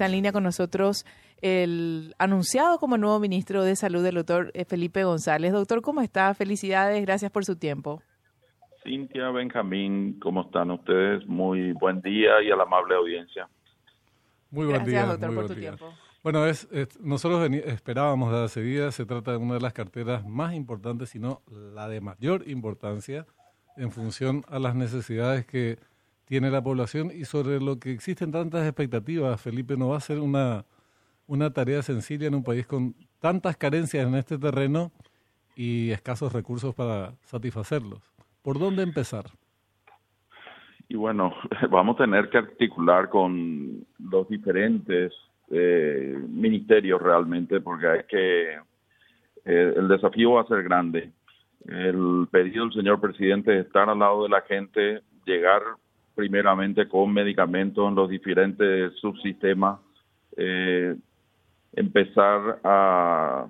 Está en línea con nosotros el anunciado como nuevo ministro de Salud, el doctor eh, Felipe González. Doctor, ¿cómo está? Felicidades, gracias por su tiempo. Cintia, Benjamín, ¿cómo están ustedes? Muy buen día y a la amable audiencia. Muy buen gracias, día. doctor, muy por buen tu día. tiempo. Bueno, es, es- nosotros esperábamos de hace días, se trata de una de las carteras más importantes, sino la de mayor importancia en función a las necesidades que tiene la población y sobre lo que existen tantas expectativas. Felipe, no va a ser una, una tarea sencilla en un país con tantas carencias en este terreno y escasos recursos para satisfacerlos. ¿Por dónde empezar? Y bueno, vamos a tener que articular con los diferentes eh, ministerios realmente, porque hay que, eh, el desafío va a ser grande. El pedido del señor presidente es estar al lado de la gente, llegar primeramente con medicamentos en los diferentes subsistemas, eh, empezar a,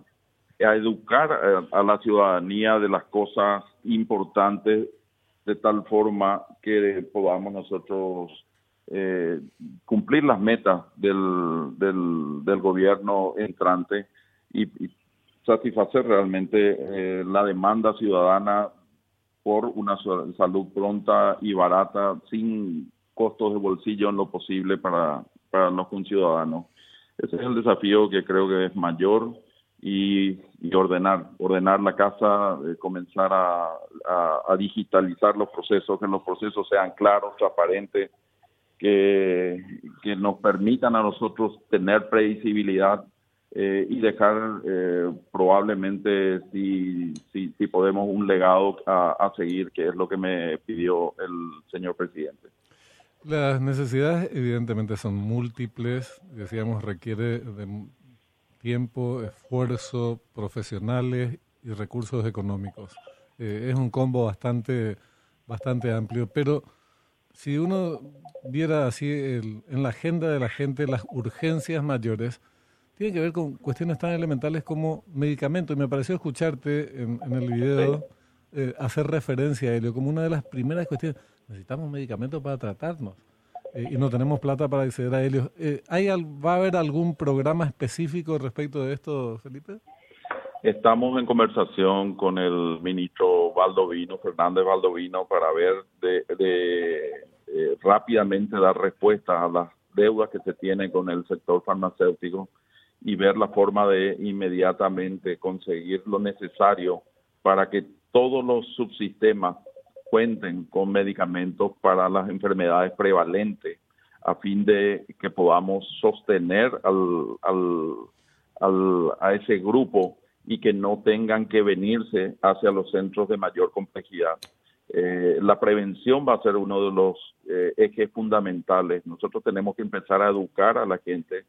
educar a, la ciudadanía de las cosas importantes de tal forma que podamos nosotros eh, cumplir las metas del, gobierno entrante y, y satisfacer realmente eh, la demanda ciudadana por una salud pronta y barata sin costos de bolsillo en lo posible para, para los conciudadanos. Ese es el desafío que creo que es mayor y, ordenar, ordenar la casa, eh, comenzar a, a- a digitalizar los procesos, que los procesos sean claros, transparentes, que, que nos permitan a nosotros tener previsibilidad eh, y dejar eh, probablemente, si, si, podemos, un legado a, seguir, que es lo que me pidió el señor presidente. Las necesidades evidentemente son múltiples, decíamos, requiere de tiempo, esfuerzo, profesionales y recursos económicos. Eh, es un combo bastante, bastante amplio, pero si uno viera así el- en la agenda de la gente las urgencias mayores, tiene que ver con cuestiones tan elementales como medicamentos. Y me pareció escucharte en, en el video eh, hacer referencia a ello como una de las primeras cuestiones. Necesitamos medicamentos para tratarnos eh, y no tenemos plata para acceder a ellos. Eh, ¿hay ¿Va a haber algún programa específico respecto de esto, Felipe? Estamos en conversación con el ministro Valdovino, Fernández Valdovino, para ver de, de, eh, rápidamente dar respuesta a las deudas que se tienen con el sector farmacéutico y ver la forma de inmediatamente conseguir lo necesario para que todos los subsistemas cuenten con medicamentos para las enfermedades prevalentes a fin de que podamos sostener al, al, al- a ese grupo y que no tengan que venirse hacia los centros de mayor complejidad. Eh, la prevención va a ser uno de los eh, ejes fundamentales. Nosotros tenemos que empezar a educar a la gente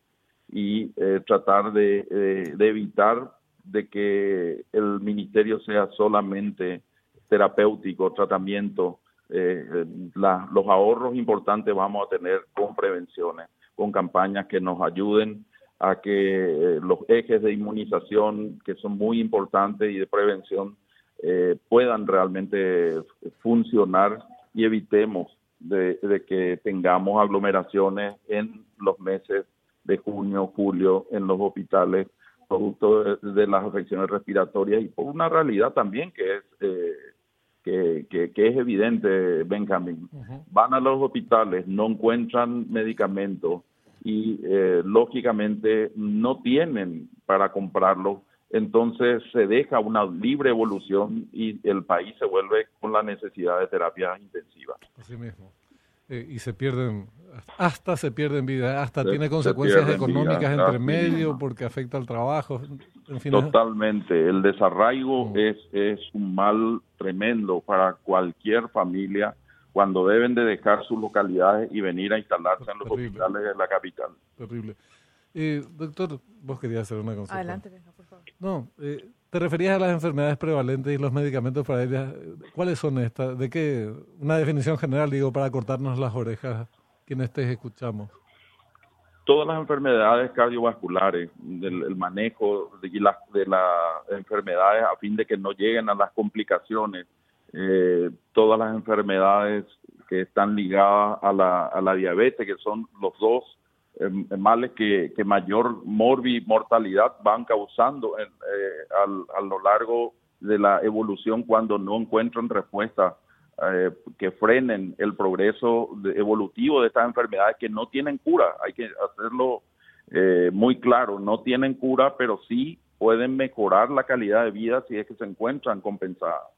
y eh, tratar de, eh, de evitar de que el ministerio sea solamente terapéutico, tratamiento. Eh, los ahorros importantes vamos a tener con prevenciones, con campañas que nos ayuden a que eh, los ejes de inmunización, que son muy importantes y de prevención, puedan realmente funcionar y evitemos de que tengamos aglomeraciones en los meses de junio, julio en los hospitales, producto de, de las afecciones respiratorias y por una realidad también que es eh, que, que, que es evidente, Benjamín. Van a los hospitales, no encuentran medicamentos y eh, lógicamente no tienen para comprarlo, entonces se deja una libre evolución y el país se vuelve con la necesidad de terapia intensiva. Así mismo. Eh, y se pierden, hasta se pierden vidas, hasta Se- tiene se consecuencias económicas vidas, entre medio porque afecta al trabajo. En fin, Totalmente. El desarraigo Mm. es, es un mal tremendo para cualquier familia cuando deben de dejar sus localidades y venir a instalarse en los hospitales de la capital. terrible. Eh, doctor, vos querías hacer una consulta. Adelante, por favor. No, eh, te referías a las enfermedades prevalentes y los medicamentos para ellas. ¿Cuáles son estas? ¿De qué? Una definición general, digo, para cortarnos las orejas quienes te escuchamos. Todas las enfermedades cardiovasculares, del, el manejo de las, de las enfermedades a fin de que no lleguen a las complicaciones, eh, todas las enfermedades que están ligadas a la, a la diabetes, que son los dos em, males que, mayor morbi mortalidad van causando eh, a lo largo de la evolución cuando no encuentran respuesta eh, que frenen el progreso evolutivo de estas enfermedades que no tienen cura. Hay que hacerlo eh, muy claro, no tienen cura, pero sí pueden mejorar la calidad de vida si es que se encuentran compensadas.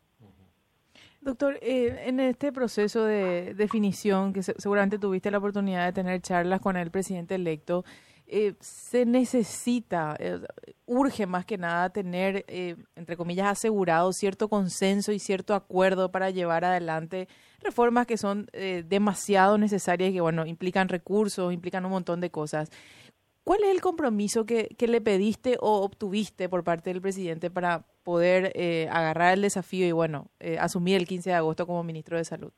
Doctor, eh, en este proceso de definición, que seguramente tuviste la oportunidad de tener charlas con el presidente electo, eh, se necesita, eh, urge más que nada tener, eh, entre comillas, asegurado cierto consenso y cierto acuerdo para llevar adelante reformas que son demasiado necesarias y que, bueno, implican recursos, implican un montón de cosas. ¿Cuál es el compromiso que, que le pediste o obtuviste por parte del presidente para poder agarrar el desafío y, bueno, asumir el 15 de agosto como ministro de Salud?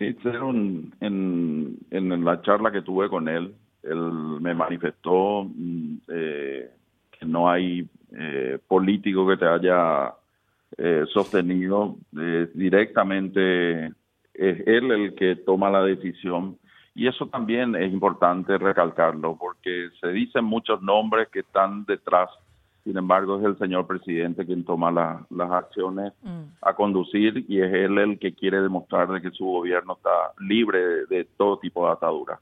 Sí, en, en, la charla que tuve con él, él me manifestó mm, eh, que no hay eh, político que te haya eh, sostenido directamente. Es él el que toma la decisión y eso también es importante recalcarlo porque se dicen muchos nombres que están detrás sin embargo, es el señor presidente quien toma las acciones mm. a conducir y es él el que quiere demostrar de que su gobierno está libre de, todo tipo de atadura.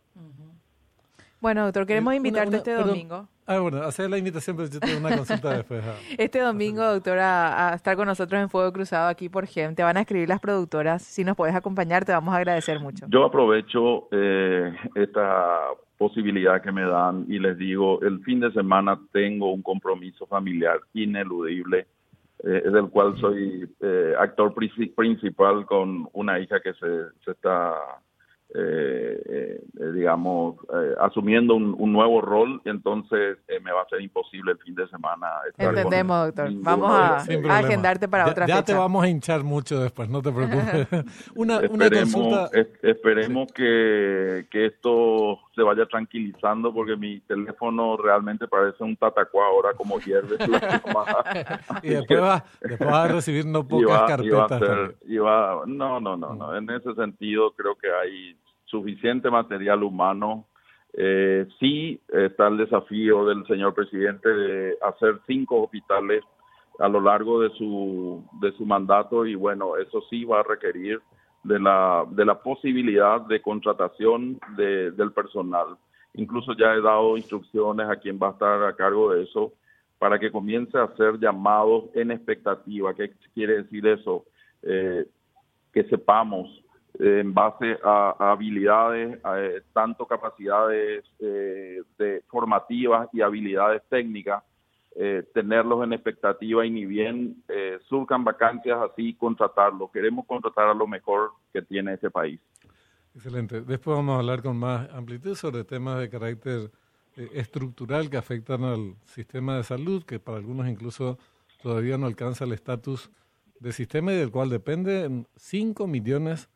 Bueno, doctor, queremos invitarte este domingo. Ah, bueno, hacer la invitación, pero yo tengo una consulta después. Ah. Este domingo, doctor, a, estar con nosotros en Fuego Cruzado aquí por GEM. Te van a escribir las productoras. Si nos puedes acompañar, te vamos a agradecer mucho. Yo aprovecho eh, esta posibilidad que me dan y les digo, el fin de semana tengo un compromiso familiar ineludible, eh, del cual soy eh, actor principal con una hija que se, se está eh, eh, digamos, eh, asumiendo un, nuevo rol, entonces me va a ser imposible el fin de semana. Entendemos, doctor. Vamos a, agendarte para otra fecha. Ya te vamos a hinchar mucho después, no te preocupes. una, esperemos, consulta. esperemos que, que esto se vaya tranquilizando porque mi teléfono realmente parece un tatacuá ahora como hierve y después va, después va, a recibir no pocas carpetas. no, no, no, no. En ese sentido creo que hay suficiente material humano. Eh, sí está el desafío del señor presidente de hacer cinco hospitales a lo largo de su, de su mandato y bueno, eso sí va a requerir de la, de la posibilidad de contratación de, del personal. Incluso ya he dado instrucciones a quien va a estar a cargo de eso para que comience a hacer llamados en expectativa. ¿Qué quiere decir eso? Eh, que sepamos en base a, habilidades, eh, tanto capacidades eh, de formativas y habilidades técnicas, eh, tenerlos en expectativa y ni bien surcan vacancias así, contratarlos. Queremos contratar a lo mejor que tiene ese país. Excelente. Después vamos a hablar con más amplitud sobre temas de carácter estructural que afectan al sistema de salud, que para algunos incluso todavía no alcanza el estatus de sistema y del cual dependen 5 millones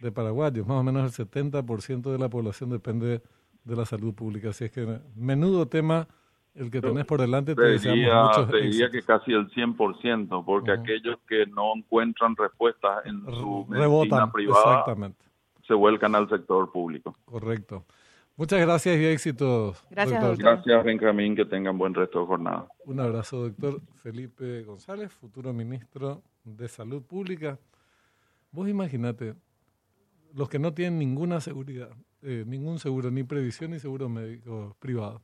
de paraguayos, más o menos el 70% de la población depende de la salud pública. Así es que menudo tema el que tenés por delante. Te, diría, que casi el 100%, porque aquellos que no encuentran respuestas en su medicina privada se vuelcan al sector público. Correcto. Muchas gracias y éxitos. Gracias, doctor. Gracias, Benjamín. Que tengan buen resto de jornada. Un abrazo, doctor Felipe González, futuro ministro de Salud Pública. Vos imaginate, los que no tienen ninguna seguridad, eh, ningún seguro, ni previsión ni seguro médico privado.